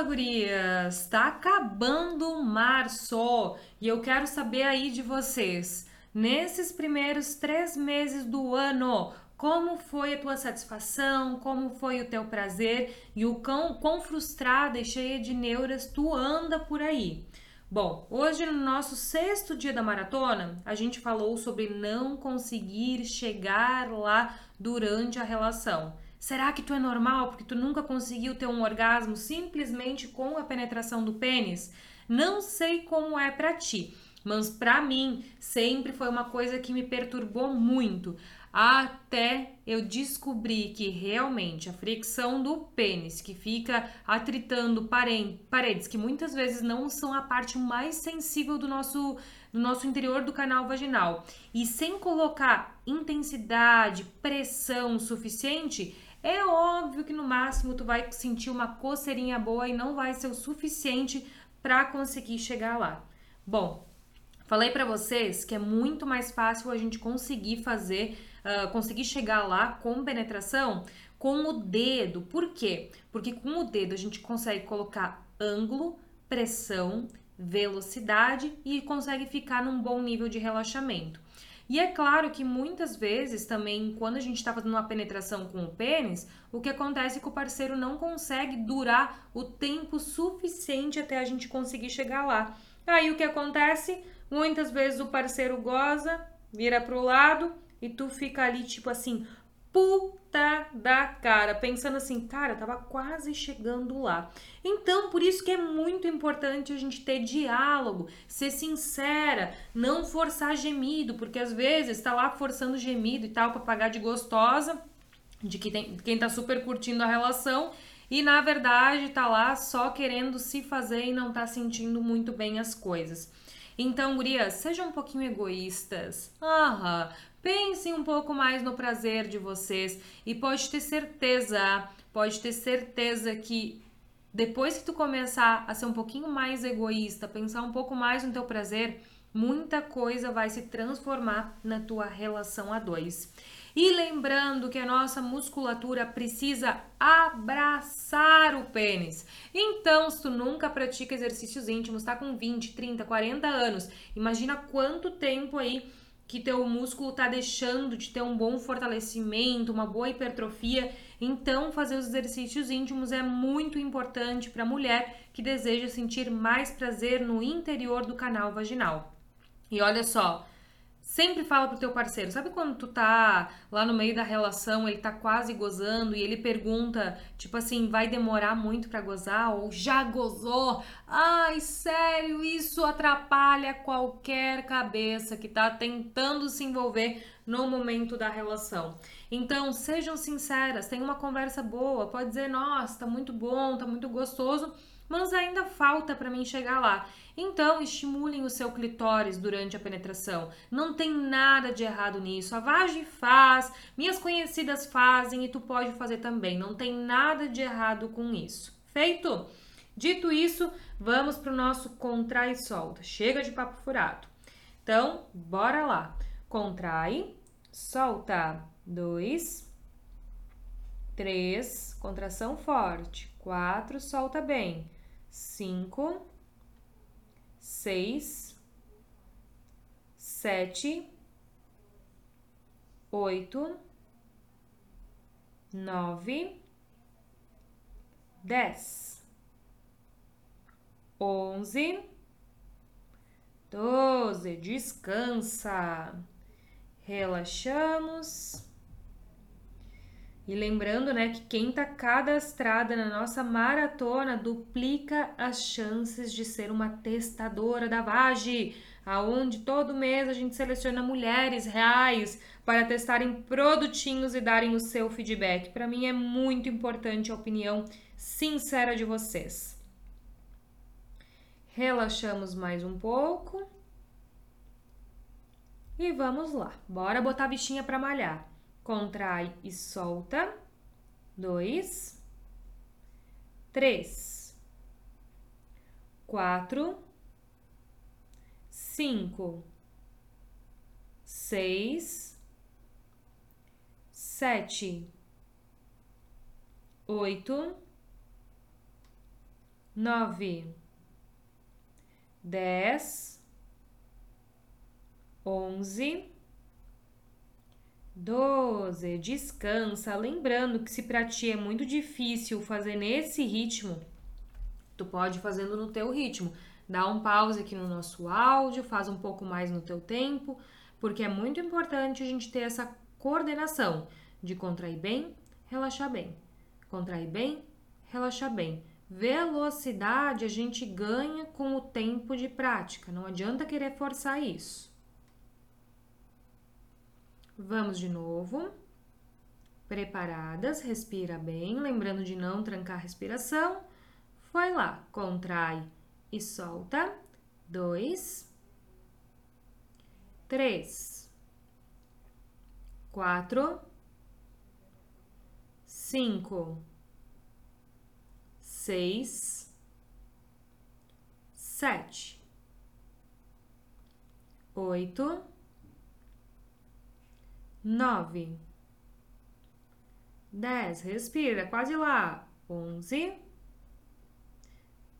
Fala, gurias! Tá acabando março e eu quero saber aí de vocês. Nesses primeiros três meses do ano, como foi a tua satisfação, como foi o teu prazer e o quão, quão frustrada e cheia de neuras tu anda por aí. Bom, hoje no nosso sexto dia da maratona, a gente falou sobre não conseguir chegar lá durante a relação. Será que tu é normal porque tu nunca conseguiu ter um orgasmo simplesmente com a penetração do pênis? Não sei como é para ti, mas para mim sempre foi uma coisa que me perturbou muito, até eu descobri que realmente a fricção do pênis, que fica atritando paredes, que muitas vezes não são a parte mais sensível do nosso do nosso interior do canal vaginal, e sem colocar intensidade, pressão suficiente, é óbvio que no máximo tu vai sentir uma coceirinha boa e não vai ser o suficiente para conseguir chegar lá. Bom, falei para vocês que é muito mais fácil a gente conseguir fazer, uh, conseguir chegar lá com penetração com o dedo. Por quê? Porque com o dedo a gente consegue colocar ângulo, pressão, velocidade e consegue ficar num bom nível de relaxamento. E é claro que muitas vezes também, quando a gente está fazendo uma penetração com o pênis, o que acontece é que o parceiro não consegue durar o tempo suficiente até a gente conseguir chegar lá. Aí o que acontece? Muitas vezes o parceiro goza, vira pro lado e tu fica ali tipo assim, puta da cara, pensando assim, cara, tava quase chegando lá. Então, por isso que é muito importante a gente ter diálogo, ser sincera, não forçar gemido, porque às vezes tá lá forçando gemido e tal para pagar de gostosa, de que tem, quem tá super curtindo a relação e na verdade tá lá só querendo se fazer e não tá sentindo muito bem as coisas. Então, gurias, sejam um pouquinho egoístas. Aham, Pensem um pouco mais no prazer de vocês e pode ter certeza, pode ter certeza que depois que tu começar a ser um pouquinho mais egoísta, pensar um pouco mais no teu prazer, muita coisa vai se transformar na tua relação a dois. E lembrando que a nossa musculatura precisa abraçar o pênis. Então, se tu nunca pratica exercícios íntimos, tá com 20, 30, 40 anos, imagina quanto tempo aí que teu músculo está deixando de ter um bom fortalecimento, uma boa hipertrofia. Então, fazer os exercícios íntimos é muito importante para a mulher que deseja sentir mais prazer no interior do canal vaginal. E olha só, Sempre fala pro teu parceiro, sabe quando tu tá lá no meio da relação, ele tá quase gozando e ele pergunta, tipo assim, vai demorar muito para gozar ou já gozou? Ai, sério, isso atrapalha qualquer cabeça que tá tentando se envolver no momento da relação. Então, sejam sinceras, tenham uma conversa boa, pode dizer, nossa, tá muito bom, tá muito gostoso mas ainda falta para mim chegar lá. Então, estimulem o seu clitóris durante a penetração. Não tem nada de errado nisso. A Vagi faz, minhas conhecidas fazem e tu pode fazer também. Não tem nada de errado com isso. Feito? Dito isso, vamos para o nosso contrai e solta. Chega de papo furado. Então, bora lá. Contrai, solta. Dois, três, contração forte. Quatro, solta bem cinco, seis, sete, oito, nove, dez, onze, doze. Descansa. Relaxamos. E lembrando, né, que quem está cadastrada na nossa maratona duplica as chances de ser uma testadora da VAGE, aonde todo mês a gente seleciona mulheres reais para testarem produtinhos e darem o seu feedback. Para mim é muito importante a opinião sincera de vocês. Relaxamos mais um pouco. E vamos lá. Bora botar a bichinha para malhar. Contrai e solta. Dois, três, quatro, cinco, seis, sete, oito, nove, dez, onze, doze. Descansa. Lembrando que se para ti é muito difícil fazer nesse ritmo, tu pode fazendo no teu ritmo. Dá um pause aqui no nosso áudio, faz um pouco mais no teu tempo, porque é muito importante a gente ter essa coordenação de contrair bem, relaxar bem. Contrair bem, relaxar bem. Velocidade a gente ganha com o tempo de prática, não adianta querer forçar isso. Vamos de novo. Preparadas, respira bem, lembrando de não trancar a respiração. Foi lá, contrai e solta. Dois, três, quatro, cinco, seis, sete, oito, nove, dez. Respira, quase lá. Onze,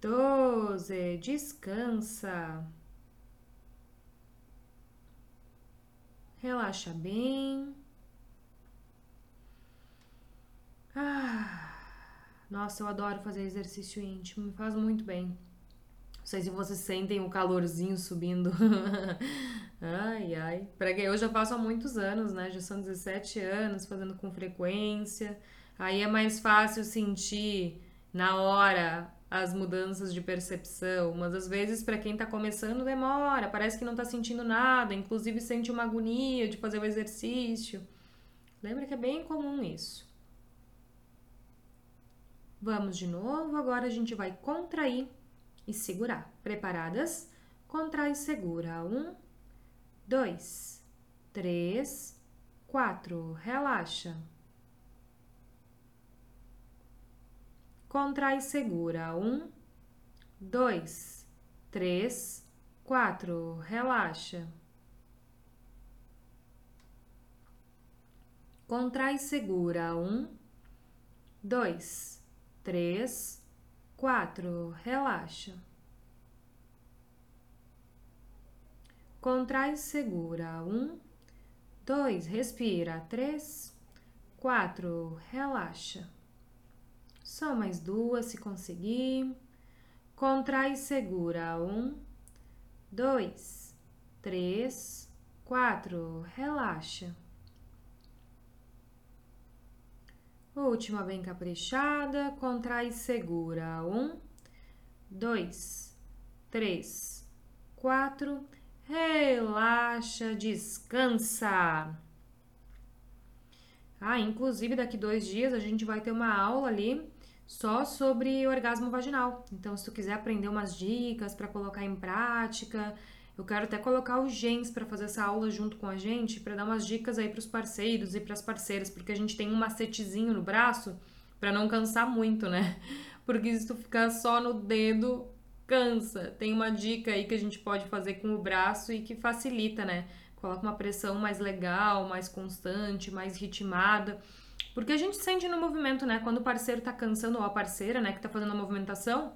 doze. Descansa. Relaxa bem. Ah, nossa, eu adoro fazer exercício íntimo, me faz muito bem. Não sei se vocês sentem o calorzinho subindo. ai, ai. Pra eu já faço há muitos anos, né? Já são 17 anos fazendo com frequência. Aí é mais fácil sentir na hora as mudanças de percepção, mas às vezes para quem tá começando demora, parece que não tá sentindo nada, inclusive sente uma agonia de fazer o exercício. Lembra que é bem comum isso. Vamos de novo, agora a gente vai contrair e segurar. Preparadas? Contrai e segura. Um, dois, três, quatro. Relaxa. Contrai e segura. Um, dois, três, quatro. Relaxa. Contrai e segura. Um, dois, três, quatro. Relaxa. Contrai segura. Um, dois, respira. Três, quatro. Relaxa. Só mais duas, se conseguir. Contrai segura. Um, dois, três, quatro. Relaxa. Última bem caprichada, contrai e segura. Um, dois, três, quatro. Relaxa, descansa. Ah, inclusive daqui dois dias a gente vai ter uma aula ali só sobre orgasmo vaginal. Então, se tu quiser aprender umas dicas para colocar em prática, eu quero até colocar o Gens para fazer essa aula junto com a gente, para dar umas dicas aí para os parceiros e para as parceiras, porque a gente tem um macetezinho no braço para não cansar muito, né? Porque se tu ficar só no dedo, cansa. Tem uma dica aí que a gente pode fazer com o braço e que facilita, né? Coloca uma pressão mais legal, mais constante, mais ritmada. Porque a gente sente no movimento, né? Quando o parceiro tá cansando, ou a parceira, né, que tá fazendo a movimentação,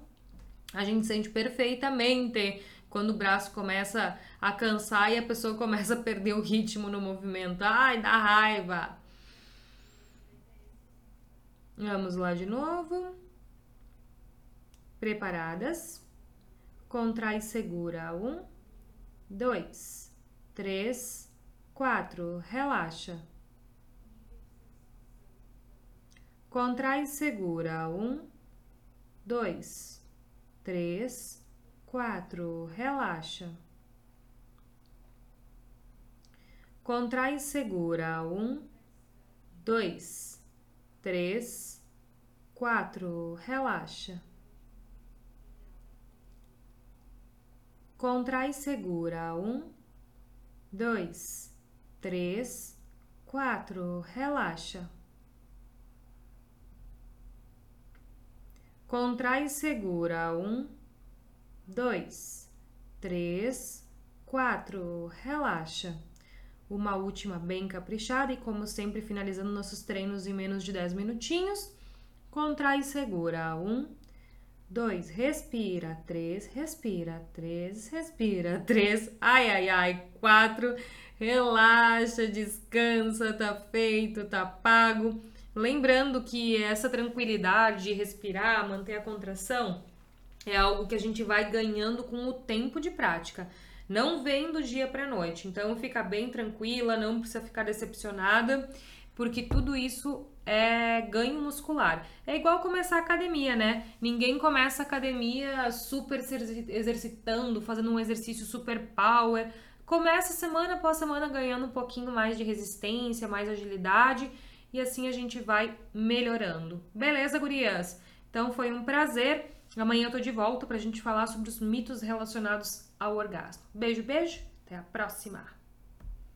a gente sente perfeitamente quando o braço começa a cansar e a pessoa começa a perder o ritmo no movimento. Ai, dá raiva. Vamos lá de novo. Preparadas? Contrai segura. Um, dois, três, quatro. Relaxa. Contrai segura. Um, dois, três, quatro. Relaxa. Contrai segura. Um, dois, três, quatro. Relaxa. Contrai segura. Um, dois, três, quatro. Relaxa. Contrai e segura. Um, dois, três, quatro. Relaxa. Uma última bem caprichada e, como sempre, finalizando nossos treinos em menos de 10 minutinhos. Contrai e segura. Um, dois, respira, três, respira, três, respira, três, ai, ai, ai, quatro, relaxa, descansa, tá feito, tá pago. Lembrando que essa tranquilidade de respirar, manter a contração, é algo que a gente vai ganhando com o tempo de prática. Não vem do dia para noite. Então fica bem tranquila, não precisa ficar decepcionada, porque tudo isso é ganho muscular. É igual começar a academia, né? Ninguém começa a academia super se exercitando, fazendo um exercício super power. Começa semana após semana ganhando um pouquinho mais de resistência, mais agilidade e assim a gente vai melhorando. Beleza, gurias? Então foi um prazer. Amanhã eu tô de volta pra gente falar sobre os mitos relacionados ao orgasmo. Beijo, beijo. Até a próxima.